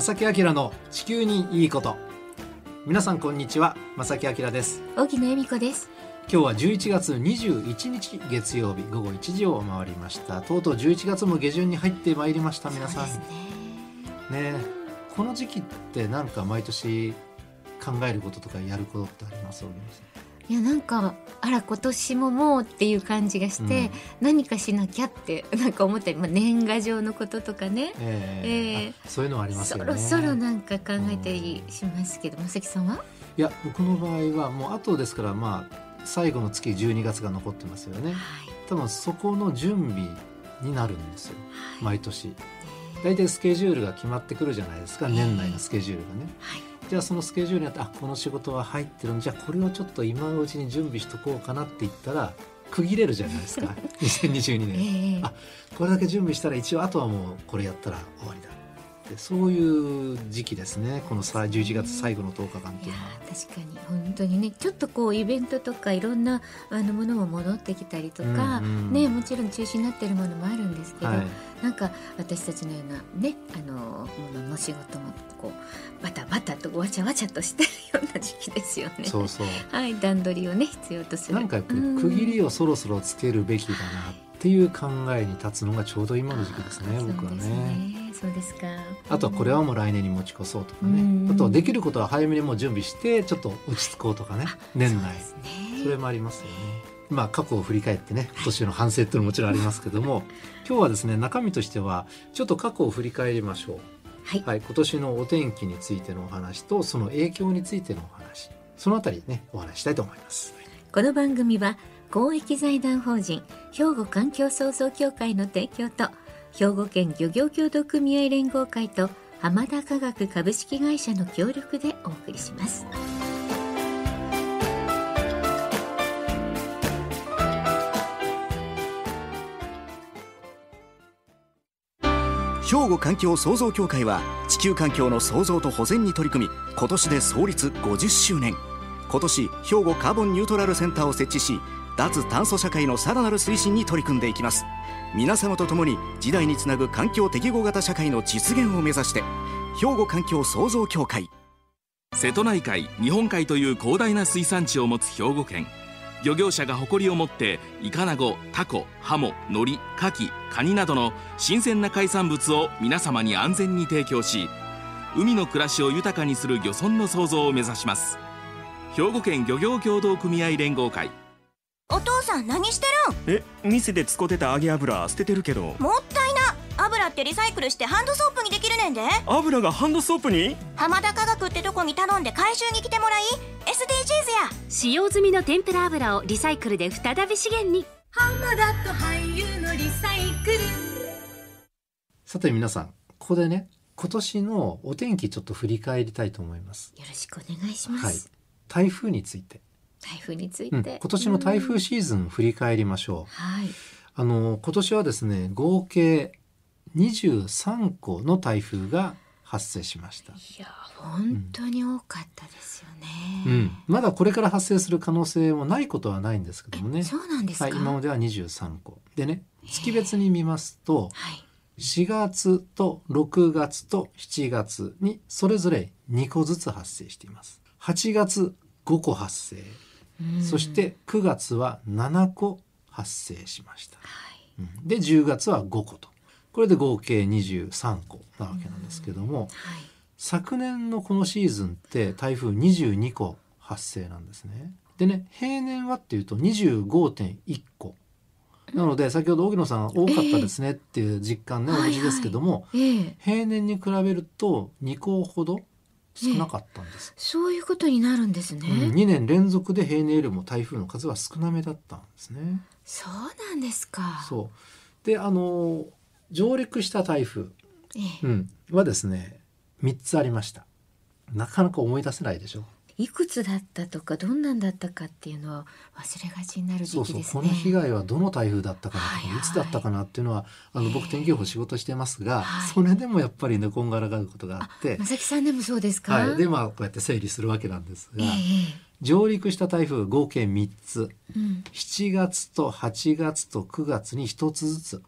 正木明の地球にいいこと。皆さんこんにちは。正木明です。荻野恵美子です。今日は11月21日月曜日。午後1時を回りました。とうとう11月も下旬に入ってまいりました皆さん。そうね。この時期ってなんか毎年考えることとかやることってあります？いやなんかあら今年ももうっていう感じがして、うん。何かしなきゃって なんか思ったり、まあ、年賀状のこととかね。えーえーあそういうのはありますよね。そろそろなんか考えたりしますけどまさきさんは？いや僕の場合はもう後ですからまあ最後の月12月が残ってますよね。はい。多分そこの準備になるんですよ。はい。毎年。大体スケジュールが決まってくるじゃないですか年内のスケジュールがね。はいじゃあそのスケジュールにあってあこの仕事は入ってるんじゃあこれをちょっと今のうちに準備しとこうかなって言ったら区切れるじゃないですか。2022え年。え。あこれだけ準備したら一応あとはもうこれやったら終わりだでそういう時期ですねこのさ11月最後の10日間っていうのは。ー確かに本当にねちょっとこうイベントとかいろんなあのものも戻ってきたりとか、うんうんねもちろん中止になってるものもあるんですけど、はいなんか私たちのようなねあのものの仕事もこうバタバタとわちゃわちゃとしてるような時期ですよね。そうそうはい段取りをね必要とする。なんか区切りをそろそろつけるべきだなっていう考えに立つのがちょうど今の時期ですね僕はそうですね。ね。そうですか。あとはこれはもう来年に持ち越そうとかね、うんあとはできることは早めにもう準備してちょっと落ち着こうとかね年内それもありますよね。まあ過去を振り返ってね今年の反省っていうのももちろんありますけども 今日はですね中身としてはちょっと過去を振り返りましょう。はい。はい、今年のお天気についてのお話とその影響についてのお話そのあたりねお話ししたいと思います。この番組は公益財団法人兵庫環境創造協会の提供と兵庫県漁業協同組合連合会と浜田科学株式会社の協力でお送りします。兵庫環境創造協会は地球環境の創造と保全に取り組み今年で創立50周年今年兵庫カーボンニュートラルセンターを設置し脱炭素社会のさらなる推進に取り組んでいきます。皆様と共に時代につなぐ環境適合型社会の実現を目指して兵庫環境創造協会。瀬戸内海日本海という広大な水産地を持つ兵庫県。漁業者が誇りを持ってイカナゴタコハモノリカキカニなどの新鮮な海産物を皆様に安全に提供し海の暮らしを豊かにする漁村の創造を目指します。兵庫県漁業協同組合連合会。お父さん何してえ店で使ってた揚げ油捨ててるけど。るんもったいな。油ってリサイクルしてハンドソープにできるねんで。油がハンドソープに？浜田科学ってとこに頼んで回収に来てもらい？SDGs や。使用済みの天ぷら油をリサイクルで再び資源に。さて皆さんここでね今年のお天気ちょっと振り返りたいと思います。よろしくお願いします。はい、台風について、台風についうん、て、今年の台風シーズンを振り返りましょう。はい。あの今年はですね合計23個の台風が発生しました。いや本当に多かったですよね。うん、まだこれから発生する可能性もないことはないんですけどもね。そうなんですか？はい、今までは23個でね月別に見ますとはい。4月と6月と7月にそれぞれ2個ずつ発生しています8月5個発生、うんそして9月は7個発生しました、はい。うん。で10月は5個と。これで合計23個なわけなんですけども、はい。昨年のこのシーズンって台風22個発生なんですね。でね平年はっていうと25.1個。なので先ほど荻野さん多かったですねっていう実感ね、ええ同じですけども、ええ。平年に比べると2個ほど少なかったんです。そういうことになるんですね。うん、2年連続で平年よりも台風の数は少なめだったんですね。そうなんですか。そうであの上陸した台風、ええうん、はですね3つありました。なかなか思い出せないでしょいくつだったとかどんなんだったかっていうのは忘れがちになるそうそう時期ですね。この被害はどの台風だったかなとか、はいはいいつだったかなっていうのはあの僕天気予報仕事してますが、はいそれでもやっぱりねこんがらがることがあってまさきさんでもそうですか？はい、でまあこうやって整理するわけなんですが、ええ上陸した台風合計3つうん7月と8月と9月に1つずつ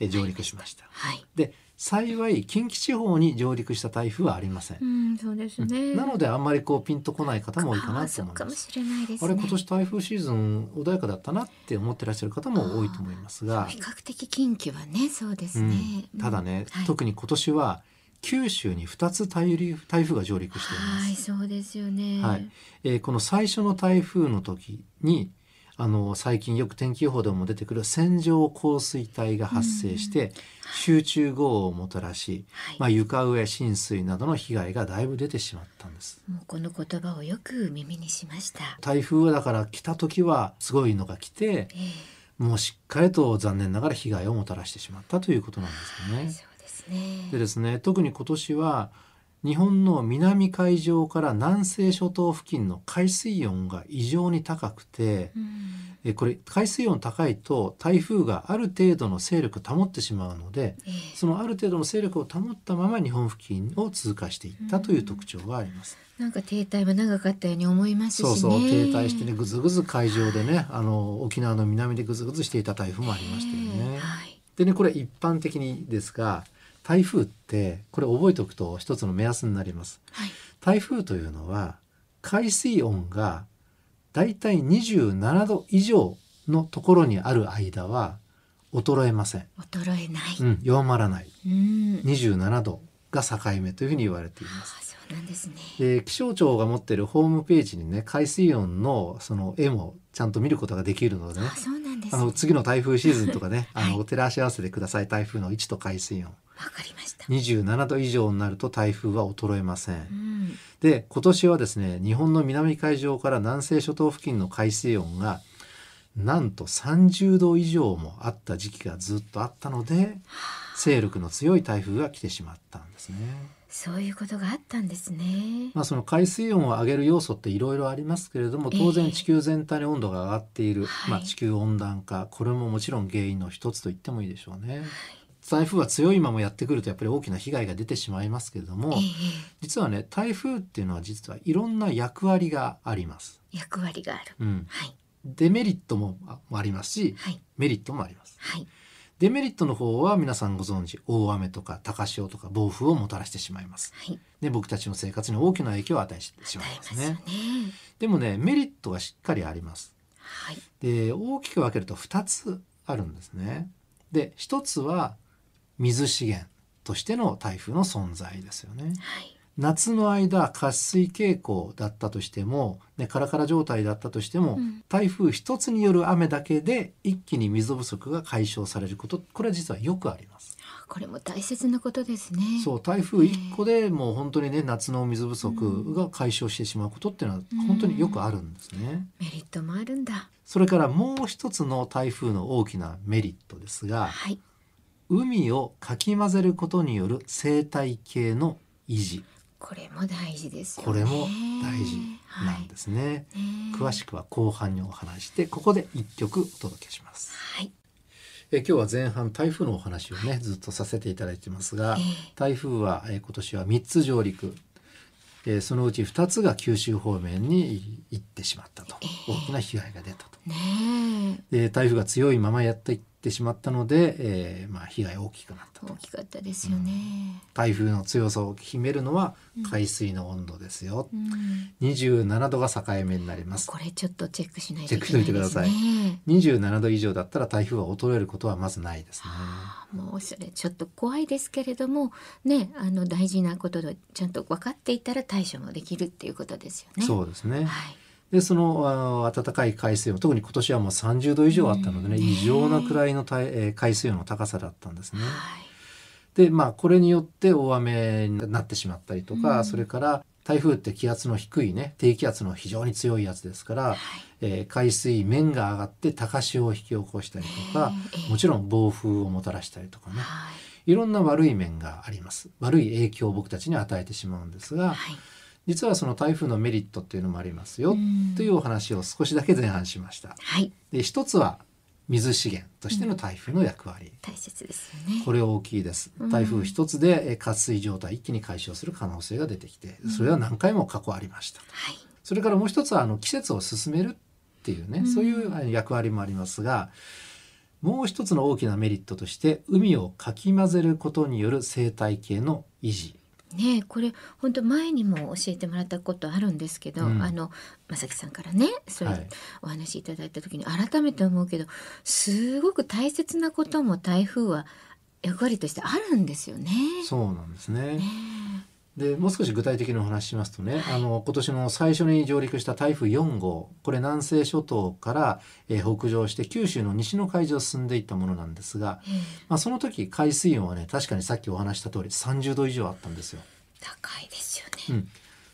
え上陸しました。はい。で幸い近畿地方に上陸した台風はありません。う、ん、そうですね。なのであんまりこうピンとこない方も多いかあなと思いますしれないですね。あれ今年台風シーズン穏やかだったなって思ってらっしゃる方も多いと思いますが。比較的近畿はね、そうですうね。ん、ただね、はい。特に今年は九州に2つ台風台風が上陸しています、はい、そうですよね。はい。えーこの最初の台風の時にあの最近よく天気予報でも出てくる線状降水帯が発生して集中豪雨をもたらし、はいまあ、床上浸水などの被害がだいぶ出てしまったんです。もうこの言葉をよく耳にしました。台風はだから来た時はすごいのが来てええもうしっかりと残念ながら被害をもたらしてしまったということなんですよね。そうですね。でですね特に今年は日本の南海上から南西諸島付近の海水温が異常に高くて、うんえこれ海水温高いと台風がある程度の勢力保ってしまうのでええそのある程度の勢力を保ったまま日本付近を通過していったという特徴があります。なんか停滞も長かったように思いますしね。そうそう停滞してねぐずぐず海上でねあの沖縄の南でぐずぐずしていた台風もありましたよね。ええはい。でねこれ一般的にですが台風ってこれ覚えておくと一つの目安になります。はい。台風というのは海水温がだいたい27度以上のところにある間は衰えません、衰えない。うん、弱まらないうん。27度が境目というふうに言われていまあす。そうなんですね。で気象庁が持っているホームページにね海水温のその絵もちゃんと見ることができるのでねあそうなんですあの次の台風シーズンとかね、はいあの照らし合わせてください台風の位置と海水温かりました。27度以上になると台風は衰えません。うん。で今年はですね日本の南海上から南西諸島付近の海水温がなんと30度以上もあった時期がずっとあったので勢力の強い台風が来てしまったんですね。そういうことがあったんですね。まあ、その海水温を上げる要素っていろいろありますけれども当ええ然地球全体の温度が上がっている、はいまあ、地球温暖化これももちろん原因の一つと言ってもいいでしょうね。台風は強いままやってくるとやっぱり大きな被害が出てしまいますけれどもええ実はね台風っていうのは実はいろんな役割があります。役割がある。うん、はい。デメリットもあありますしはい。メリットもあります。はい。デメリットの方は皆さんご存知大雨とか高潮とか暴風をもたらしてしまいます。はい。で僕たちの生活に大きな影響を与えてしまいますね。ね。でもねメリットがしっかりあります。はい。で大きく分けると2つあるんですね。で1つは水資源としての台風の存在ですよね。はい。夏の間渇水傾向だったとしても、ね、カラカラ状態だったとしても、うん台風一つによる雨だけで一気に水不足が解消されることこれは実はよくあります。これも大切なことですね。そう台風一個でもう本当にね夏の水不足が解消してしまうことっていうのは本当によくあるんですね。メリットもあるんだ。それからもう一つの台風の大きなメリットですがはい。海をかき混ぜることによる生態系の維持これも大事ですよね。これも大事なんですね。詳しくは後半にお話してここで一曲お届けします。はい。え今日は前半台風のお話をねずっとさせていただいてますが、ええ台風は、え今年は3つ上陸、えーそのうち2つが九州方面に行ってしまったと、大きな被害が出たと。ねで台風が強いままやっていってしまったので、えーまあ、被害大きくなったえ。と大きかったですよね。台風の強さを秘めるのは海水の温度ですよ、うん。27度が境目になりますこれちょっとチェックしないとチェックしといてくださいね27度以上だったら台風は衰えることはまずないですねもうそれちょっと怖いですけれどもねあの大事なことでちゃんと分かっていたら対処もできるっていうことですよね。そうですねはい。でそのあ暖かい海水温特に今年はもう30度以上あったのでね、うん異常なくらいの海水温の高さだったんですね。はい。でまあこれによって大雨になってしまったりとか、うんそれから台風って気圧の低いね低気圧の非常に強いやつですから、はい。えー海水面が上がって高潮を引き起こしたりとか、ええもちろん暴風をもたらしたりとかねはい。いろんな悪い面があります悪い影響を僕たちに与えてしまうんですが、はい。実はその台風のメリットっていうのもありますよ、うん。というお話を少しだけ前半しました。はい。で一つは水資源としての台風の役割、大切ですよね。これ大きいです。うん。台風一つでえー渇水状態一気に解消する可能性が出てきてそれは何回も過去ありました、はい。それからもう一つはあの季節を進めるっていうね、うん。そういう役割もありますがもう一つの大きなメリットとして海をかき混ぜることによる生態系の維持ねえこれ本当前にも教えてもらったことあるんですけど、うん。あの正樹さんからねそれ、はい。お話しいただいた時に改めて思うけどすごく大切なことも台風は役割としてあるんですよね。そうなんですね。ねでもう少し具体的にお話ししますとね、あの今年の最初に上陸した台風4号これ南西諸島から、えー北上して九州の西の海上を進んでいったものなんですが、ええまあ、その時海水温はね確かにさっきお話した通り30度以上あったんですよ。高いですよね。うん、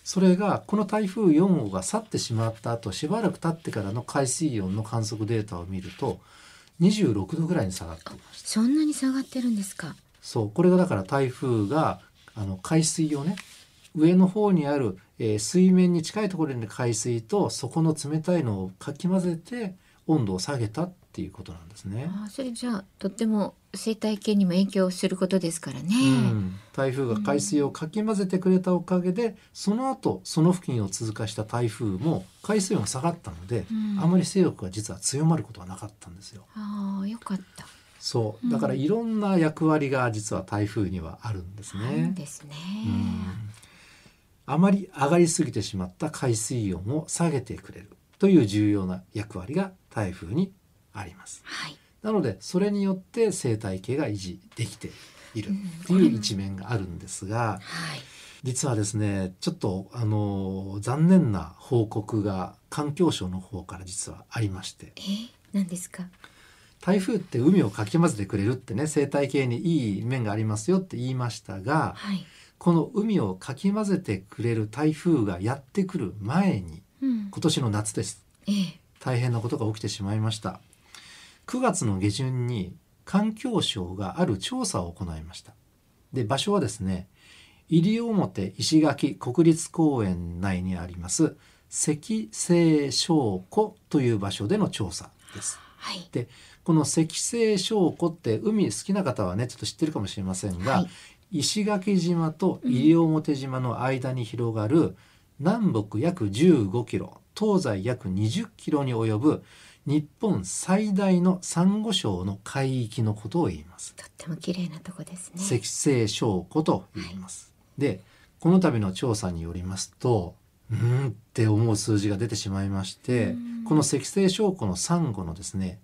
それがこの台風4号が去ってしまった後しばらく経ってからの海水温の観測データを見ると26度ぐらいに下がっていました。そんなに下がってるんですか？そうこれがだから台風があの海水をね上の方にある、えー水面に近いところに海水とそこの冷たいのをかき混ぜて温度を下げたっていうことなんですね。ああそれじゃあとっても生態系にも影響することですからね。うん、台風が海水をかき混ぜてくれたおかげで、その後その付近を通過した台風も海水温が下がったので、うんあまり勢力が実は強まることはなかったんですよ。ああよかった。そうだからいろんな役割が実は台風にはあるんですね。んですね。うんあまり上がりすぎてしまった海水温を下げてくれるという重要な役割が台風にあります。はい。なのでそれによって生態系が維持できているっていう一面があるんですが、はい。実はですねちょっとあの残念な報告が環境省の方から実はありましてえ何ですか？台風って海をかき混ぜてくれるってね生態系にいい面がありますよって言いましたがはい。この海をかき混ぜてくれる台風がやってくる前にうん。今年の夏ですええ。大変なことが起きてしまいました9月の下旬に環境省がある調査を行いましたで場所はですね西表石垣国立公園内にあります石西礁湖という場所での調査ですはい。でこの石西礁湖って海好きな方はねちょっと知ってるかもしれませんが、はい石垣島と西表島の間に広がる南北約15キロ東西約20キロに及ぶ日本最大のサンゴ礁の海域のことを言います。とっても綺麗なとこですね。石西礁湖と言います。でこの度の調査によりますとうーんって思う数字が出てしまいましてこの石西礁湖のサンゴのですね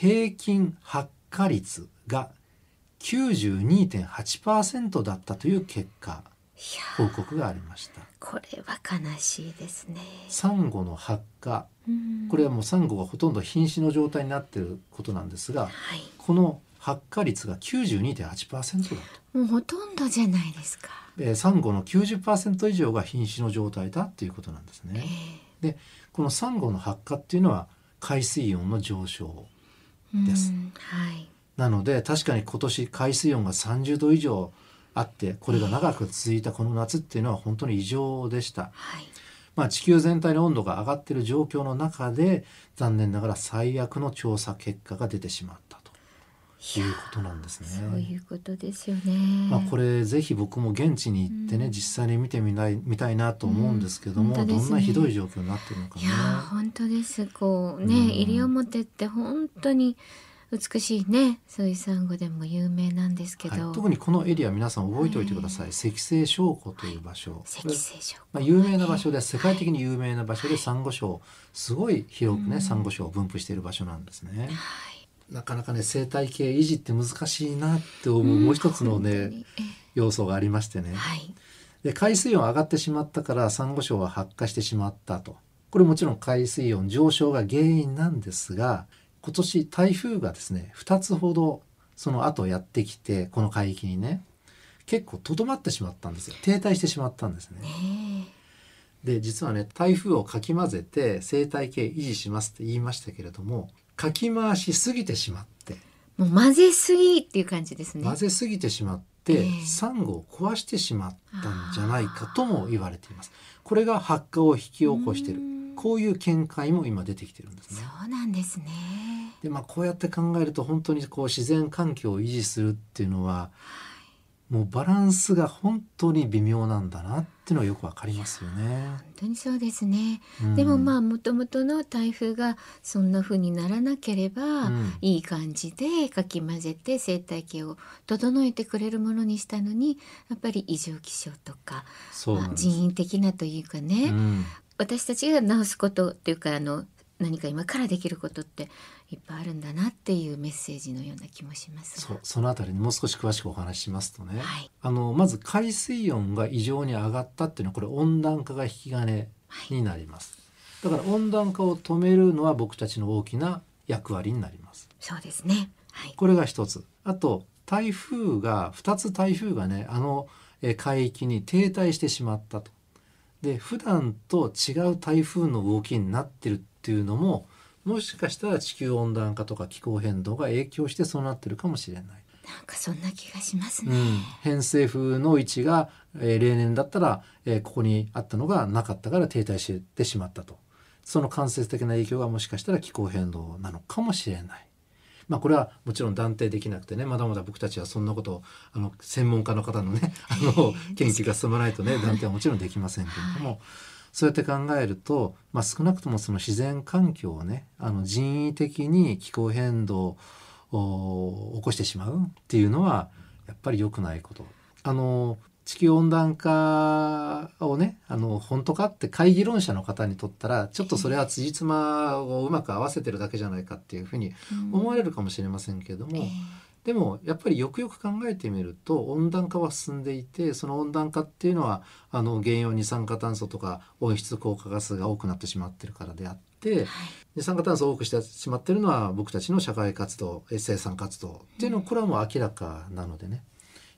平均発火率が92.8%だったという結果報告がありました。これは悲しいですね。サンゴの発火うんこれはもうサンゴがほとんど瀕死の状態になっていることなんですがはい。この発火率が92.8%だと。もうほとんどじゃないですか。でサンゴの90%以上が瀕死の状態だっていうことなんですえね。でこのサンゴの発火っていうのは海水温の上昇えですうんはい。なので確かに今年海水温が30度以上あってこれが長く続いたこの夏っていうのは本当に異常でした。はい。まあ、地球全体の温度が上がっている状況の中で残念ながら最悪の調査結果が出てしまったということなんですね。そういうことですよね。まあ、これぜひ僕も現地に行ってね、うん。実際に見てみない見たいなと思うんですけども、うんね。どんなひどい状況になってるのかねいや。ー本当です。こうね、うん。西表って本当に美しいねそういうサンゴでも有名なんですけど、はい、特にこのエリア皆さん覚えておいてください、石西礁湖という場所、石西礁まあ、有名な場所で世界的に有名な場所でサンゴ礁。すごい広くね、うん。サンゴ礁を分布している場所なんですね。はいなかなかね生態系維持って難しいなって思う、もう一つのね要素がありましてね、はい。で海水温上がってしまったからサンゴ礁は発火してしまったと。これもちろん海水温上昇が原因なんですが今年台風がですね2つほどその後やってきてこの海域にね結構とどまってしまったんですよ。停滞してしまったんですね。ねで実はね台風をかき混ぜて生態系維持しますって言いましたけれどもかき回しすぎてしまって。えもう混ぜすぎっていう感じですね。混ぜすぎてしまって、ええ。サンゴを壊してしまったんじゃないかとも言われています。これが発火を引き起こしている。うん。こういう見解も今出てきてるんですね。そうなんですね。でまあこうやって考えると本当にこう自然環境を維持するっていうのはもうバランスが本当に微妙なんだなっていうのはよくわかりますよね。本当にそうですね、うん。でもまあもともとの台風がそんな風にならなければ、うん。いい感じでかき混ぜて生態系を整えてくれるものにしたのにやっぱり異常気象とかまあ。人為的なというかね、うん。私たちが直すことというかあの何か今からできることっていっぱいあるんだなっていうメッセージのような気もしますが。そうそのあたりにもう少し詳しくお話ししますとね、はい。あのまず海水温が異常に上がったっていうのはこれ温暖化が引き金になります、だから温暖化を止めるのは僕たちの大きな役割になります。そうですね。はい。これが一つ。あと台風が2つ台風がねあのえー海域に停滞してしまったと。で普段と違う台風の動きになってるっていうのももしかしたら地球温暖化とか気候変動が影響してそうなってるかもしれない。なんかそんな気がしますね、うん、偏西風の位置が、えー例年だったら、えーここにあったのがなかったから停滞してしまったと。その間接的な影響がもしかしたら気候変動なのかもしれない。まあこれはもちろん断定できなくてねまだまだ僕たちはそんなことをあの専門家の方のねあの 研究が進まないとね断定はもちろんできませんけれども、そうやって考えると、まあ、少なくともその自然環境をねあの人為的に気候変動を起こしてしまうっていうのはやっぱり良くないこと。あの地球温暖化をねあの本当かって会議論者の方にとったらちょっとそれは辻褄をうまく合わせてるだけじゃないかっていうふうに思われるかもしれませんけれども、でもやっぱりよくよく考えてみると温暖化は進んでいてその温暖化っていうのはあの原因二酸化炭素とか温室効果ガスが多くなってしまってるからであって、二酸化炭素を多くしてしまってるのは僕たちの社会活動え生産活動っていうのはこれはもう明らかなのでね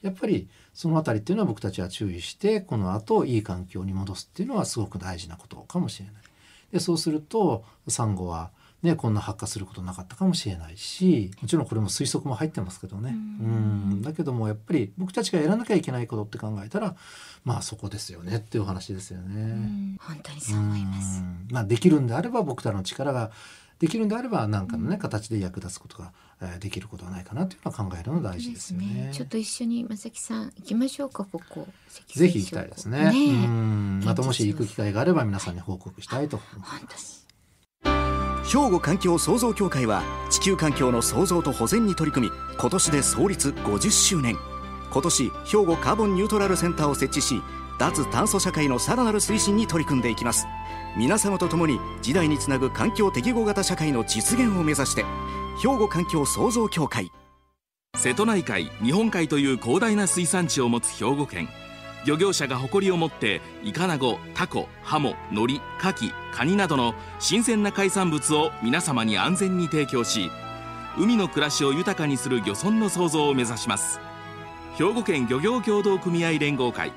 やっぱりそのあたりっていうのは僕たちは注意してこの後いい環境に戻すっていうのはすごく大事なことかもしれない。でそうするとサンゴはね、こんな発火することなかったかもしれないしもちろんこれも推測も入ってますけどね。うん。だけどもやっぱり僕たちがやらなきゃいけないことって考えたらまあそこですよねっていうお話ですよね。うん本当にそう思います。うん。まあ、できるんであれば僕らの力ができるんであれば何かのね、形で役立つことが、えーできることはないかなというのは考えるのが大事ですよね。ちょっと一緒に正木さん行きましょうかここ。ぜひ行きたいですね。ね。えうん。またもし行く機会があれば皆さんに報告したいと。思い本当にます。兵庫環境創造協会は地球環境の創造と保全に取り組み今年で創立50周年。今年兵庫カーボンニュートラルセンターを設置し脱炭素社会のさらなる推進に取り組んでいきます。皆様と共に時代につなぐ環境適合型社会の実現を目指して兵庫環境創造協会。瀬戸内海日本海という広大な水産地を持つ兵庫県。漁業者が誇りを持ってイカナゴタコハモノリカキカニなどの新鮮な海産物を皆様に安全に提供し海の暮らしを豊かにする漁村の創造を目指します。兵庫県漁業協同組合連合会。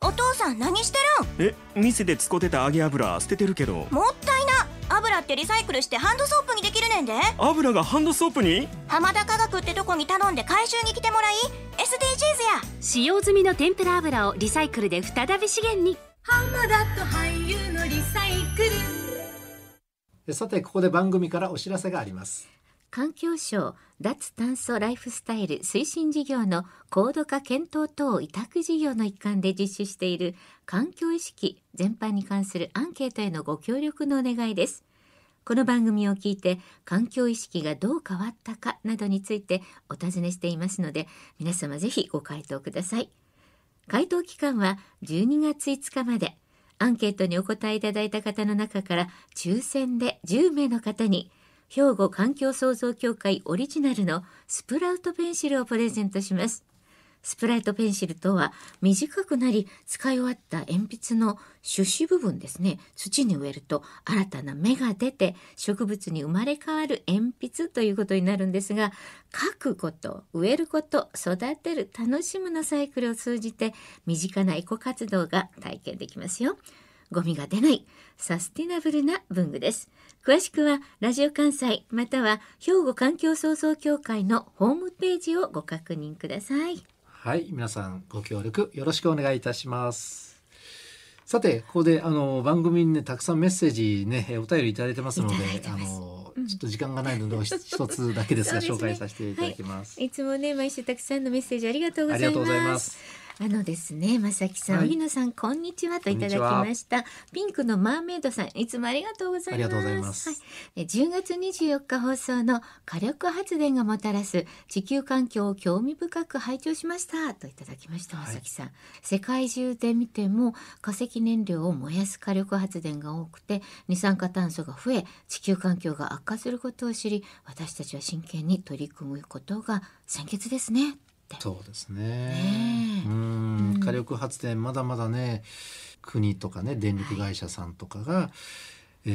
お父さん何してるえ店で使ってた揚げ油捨ててるけど。んもっってリサイクルしてハンドソープにできるねんで。油がハンドソープに？浜田科学ってとこに頼んで回収に来てもらい。SDGs や。使用済みの天ぷら油をリサイクルで再び資源に。でさてここで番組からお知らせがあります。環境省脱炭素ライフスタイル推進事業の高度化検討等委託事業の一環で実施している環境意識全般に関するアンケートへのご協力のお願いです。この番組を聞いて環境意識がどう変わったかなどについてお尋ねしていますので皆様ぜひご回答ください。回答期間は12月5日まで。アンケートにお答えいただいた方の中から抽選で10名の方に兵庫環境創造協会オリジナルのスプラウトペンシルをプレゼントします。スプラウトペンシルとは短くなり使い終わった鉛筆の種子部分ですね土に植えると新たな芽が出て植物に生まれ変わる鉛筆ということになるんですが書くこと植えること育てる楽しむのサイクルを通じて身近なエコ活動が体験できますよ。ゴミが出ないサスティナブルな文具です。詳しくはラジオ関西または兵庫環境創造協会のホームページをご確認ください。はい、皆さんご協力よろしくお願いいたします。さてここであの番組にねたくさんメッセージねえお便りいただいてますのであの、うんちょっと時間がないのでお 一つだけですがね紹介させていただきます。いつもね毎週たくさんのメッセージありがとうございます。あのですね、まさきさん、はい。荻野さん、こんにちはといただきました。ピンクのマーメイドさん、いつもありがとうございます。います。はい、え10月24日放送の火力発電がもたらす地球環境を興味深く拝聴しました。といただきました、まさきさん。世界中で見ても化石燃料を燃やす火力発電が多くて二酸化炭素が増え地球環境が悪化することを知り私たちは真剣に取り組むことが先決ですねってそうですね。ねえ。うん。火力発電まだまだね国とかね電力会社さんとかが、え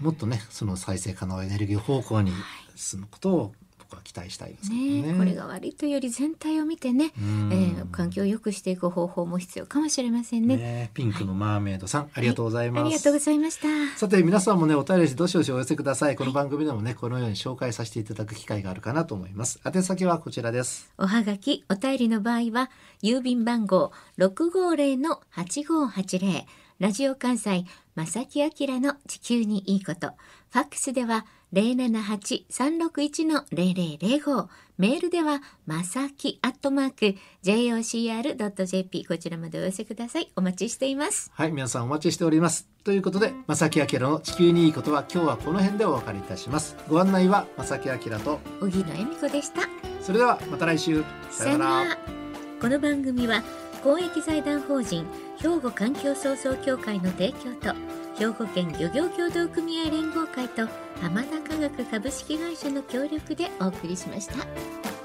ーもっとねその再生可能エネルギー方向に進むことを僕は期待したいですね。ねこれが悪いというより全体を見てね、うんえー環境を良くしていく方法も必要かもしれませんね。ねピンクのマーメイドさん、ありがとうございます。ありがとうございました。さて皆さんもねお便りどしどしお寄せください。この番組でもねこのように紹介させていただく機会があるかなと思います。宛先はこちらです。おはがき、お便りの場合は、郵便番号650-8580、ラジオ関西、正木明の地球にいいこと。ファックスでは、078-361-0005。メールでは、まさきアットマーク、jocr.jp。こちらまでお寄せください。お待ちしています。はい皆さんお待ちしております。ということで正木明の地球にいいことは今日はこの辺でお別れいたします。ご案内は正木明と小木野恵美子でした。それではまた来週さよなら。この番組は公益財団法人兵庫環境創造協会の提供と兵庫県漁業協同組合連合会と浜田科学株式会社の協力でお送りしました。